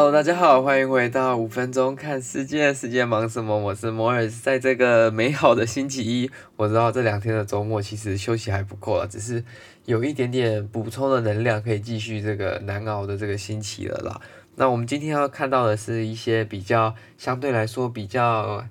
Hello，大家好，欢迎回到五分钟看世界。世界忙什么？我是摩尔。在这个美好的星期一，我知道这两天的周末其实休息还不够了，只是有一点点补充的能量，可以继续这个难熬的这个星期了啦。那我们今天要看到的是一些比较相对来说比较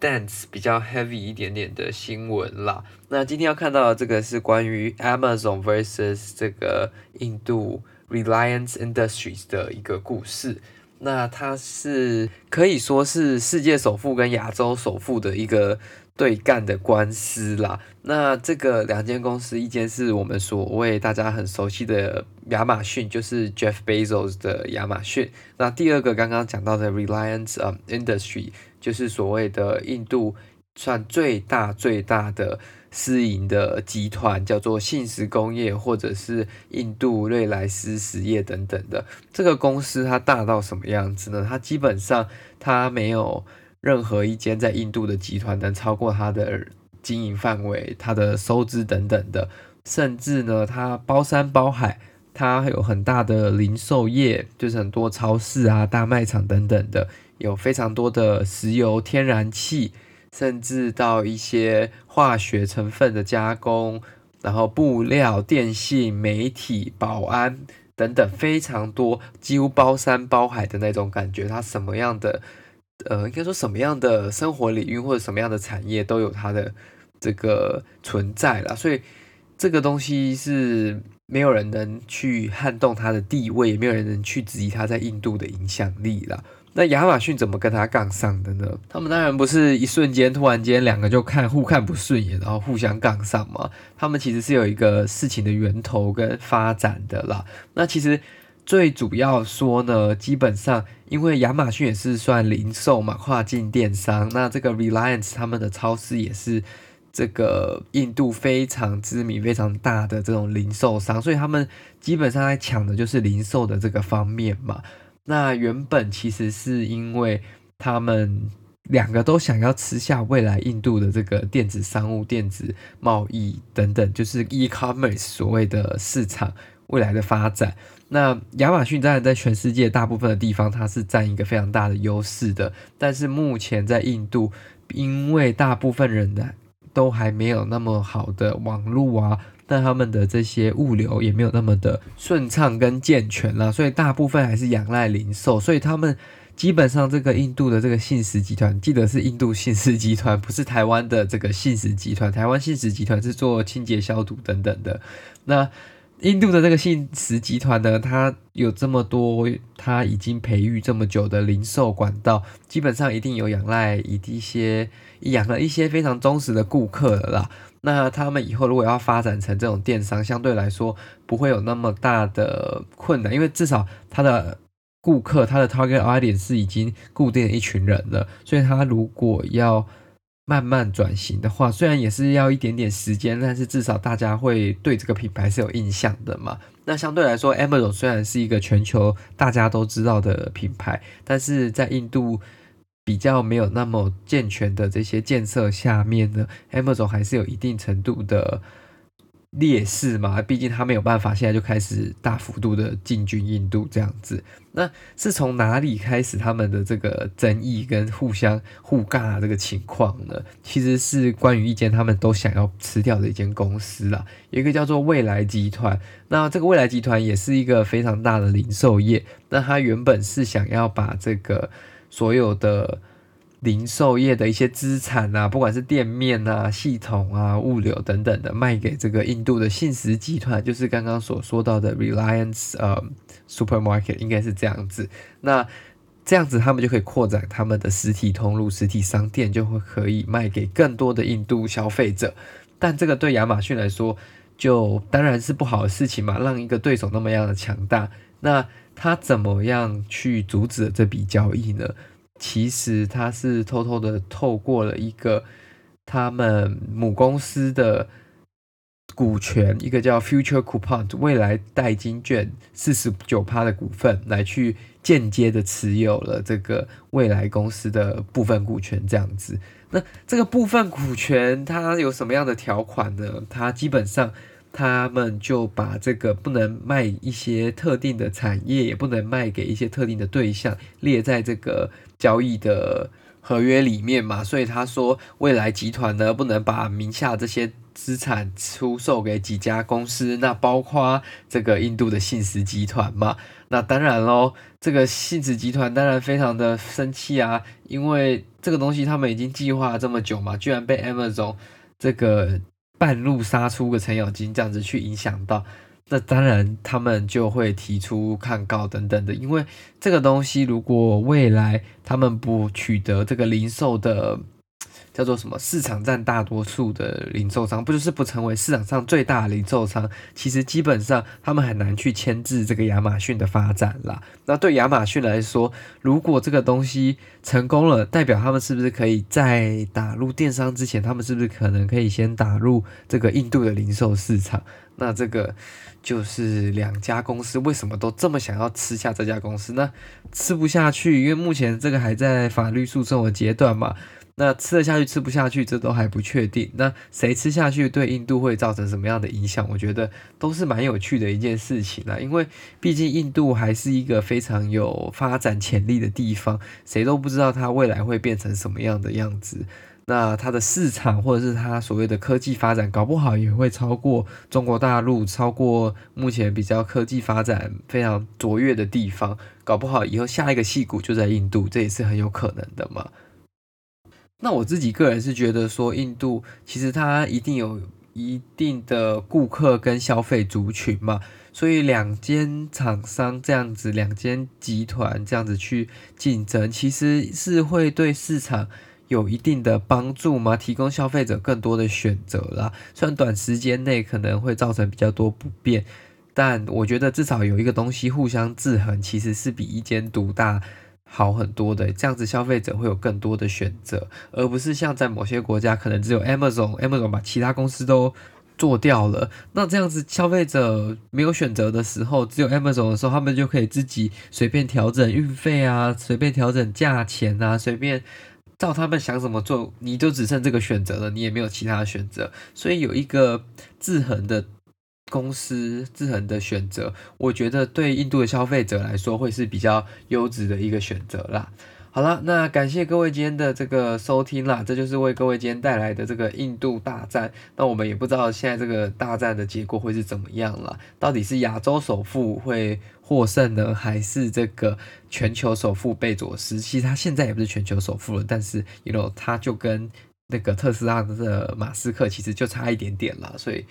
dense、比较 heavy 一点点的新闻啦。那今天要看到的这个是关于 Amazon versus 这个印度。Reliance Industries 的一个故事，那它是可以说是世界首富跟亚洲首富的一个对干的官司啦。那这个两间公司，一间是我们所谓大家很熟悉的亚马逊，就是 Jeff Bezos 的亚马逊。那第二个刚刚讲到的 Reliance 啊 Industry，就是所谓的印度算最大最大的。私营的集团叫做信实工业，或者是印度瑞莱斯实业等等的这个公司，它大到什么样子呢？它基本上它没有任何一间在印度的集团能超过它的经营范围、它的收支等等的，甚至呢，它包山包海，它有很大的零售业，就是很多超市啊、大卖场等等的，有非常多的石油、天然气。甚至到一些化学成分的加工，然后布料、电信、媒体、保安等等，非常多，几乎包山包海的那种感觉。它什么样的，呃，应该说什么样的生活领域或者什么样的产业都有它的这个存在了。所以这个东西是没有人能去撼动它的地位，也没有人能去质疑它在印度的影响力啦。那亚马逊怎么跟他杠上的呢？他们当然不是一瞬间突然间两个就看互看不顺眼，然后互相杠上嘛。他们其实是有一个事情的源头跟发展的啦。那其实最主要说呢，基本上因为亚马逊也是算零售嘛，跨境电商。那这个 Reliance 他们的超市也是这个印度非常知名、非常大的这种零售商，所以他们基本上在抢的就是零售的这个方面嘛。那原本其实是因为他们两个都想要吃下未来印度的这个电子商务、电子贸易等等，就是 e-commerce 所谓的市场未来的发展。那亚马逊当然在全世界大部分的地方，它是占一个非常大的优势的。但是目前在印度，因为大部分人的都还没有那么好的网络啊。但他们的这些物流也没有那么的顺畅跟健全啦，所以大部分还是仰赖零售。所以他们基本上这个印度的这个信实集团，记得是印度信实集团，不是台湾的这个信实集团。台湾信实集团是做清洁消毒等等的。那印度的这个信实集团呢，它有这么多，它已经培育这么久的零售管道，基本上一定有仰赖一些养了一些非常忠实的顾客了啦。那他们以后如果要发展成这种电商，相对来说不会有那么大的困难，因为至少他的顾客，他的 target audience 是已经固定的一群人了，所以他如果要慢慢转型的话，虽然也是要一点点时间，但是至少大家会对这个品牌是有印象的嘛。那相对来说，Amazon 虽然是一个全球大家都知道的品牌，但是在印度。比较没有那么健全的这些建设下面呢，Amazon 还是有一定程度的劣势嘛，毕竟他没有办法现在就开始大幅度的进军印度这样子。那是从哪里开始他们的这个争议跟互相互尬这个情况呢？其实是关于一间他们都想要吃掉的一间公司啦，有一个叫做未来集团。那这个未来集团也是一个非常大的零售业，那他原本是想要把这个。所有的零售业的一些资产啊，不管是店面啊、系统啊、物流等等的，卖给这个印度的信实集团，就是刚刚所说到的 Reliance 呃 Supermarket，应该是这样子。那这样子他们就可以扩展他们的实体通路、实体商店，就会可以卖给更多的印度消费者。但这个对亚马逊来说，就当然是不好的事情嘛，让一个对手那么样的强大。那他怎么样去阻止这笔交易呢？其实他是偷偷的透过了一个他们母公司的股权，一个叫 Future Coupon 未来代金券四十九趴的股份，来去间接的持有了这个未来公司的部分股权。这样子，那这个部分股权它有什么样的条款呢？它基本上他们就把这个不能卖一些特定的产业，也不能卖给一些特定的对象列在这个交易的合约里面嘛。所以他说，未来集团呢不能把名下这些资产出售给几家公司，那包括这个印度的信实集团嘛。那当然喽，这个信实集团当然非常的生气啊，因为这个东西他们已经计划了这么久嘛，居然被 Amazon 这个。半路杀出个程咬金，这样子去影响到，那当然他们就会提出抗告等等的，因为这个东西如果未来他们不取得这个零售的。叫做什么？市场占大多数的零售商，不就是不成为市场上最大的零售商？其实基本上他们很难去牵制这个亚马逊的发展啦。那对亚马逊来说，如果这个东西成功了，代表他们是不是可以在打入电商之前，他们是不是可能可以先打入这个印度的零售市场？那这个就是两家公司为什么都这么想要吃下这家公司呢？吃不下去，因为目前这个还在法律诉讼的阶段嘛。那吃得下去，吃不下去，这都还不确定。那谁吃下去，对印度会造成什么样的影响？我觉得都是蛮有趣的一件事情啦。因为毕竟印度还是一个非常有发展潜力的地方，谁都不知道它未来会变成什么样的样子。那它的市场或者是它所谓的科技发展，搞不好也会超过中国大陆，超过目前比较科技发展非常卓越的地方。搞不好以后下一个戏骨就在印度，这也是很有可能的嘛。那我自己个人是觉得说，印度其实它一定有一定的顾客跟消费族群嘛，所以两间厂商这样子，两间集团这样子去竞争，其实是会对市场有一定的帮助吗，提供消费者更多的选择啦。虽然短时间内可能会造成比较多不便，但我觉得至少有一个东西互相制衡，其实是比一间独大。好很多的，这样子消费者会有更多的选择，而不是像在某些国家可能只有 Amazon，Amazon 把其他公司都做掉了。那这样子消费者没有选择的时候，只有 Amazon 的时候，他们就可以自己随便调整运费啊，随便调整价钱啊，随便照他们想怎么做，你就只剩这个选择了，你也没有其他选择。所以有一个制衡的。公司制衡的选择，我觉得对印度的消费者来说会是比较优质的一个选择啦。好了，那感谢各位今天的这个收听啦，这就是为各位今天带来的这个印度大战。那我们也不知道现在这个大战的结果会是怎么样啦，到底是亚洲首富会获胜呢，还是这个全球首富贝佐斯？其实他现在也不是全球首富了，但是，you know，他就跟那个特斯拉的马斯克其实就差一点点了，所以。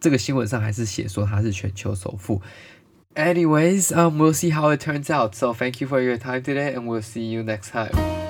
这个新闻上还是写说他是全球首富。Anyways, um, we'll see how it turns out. So thank you for your time today, and we'll see you next time.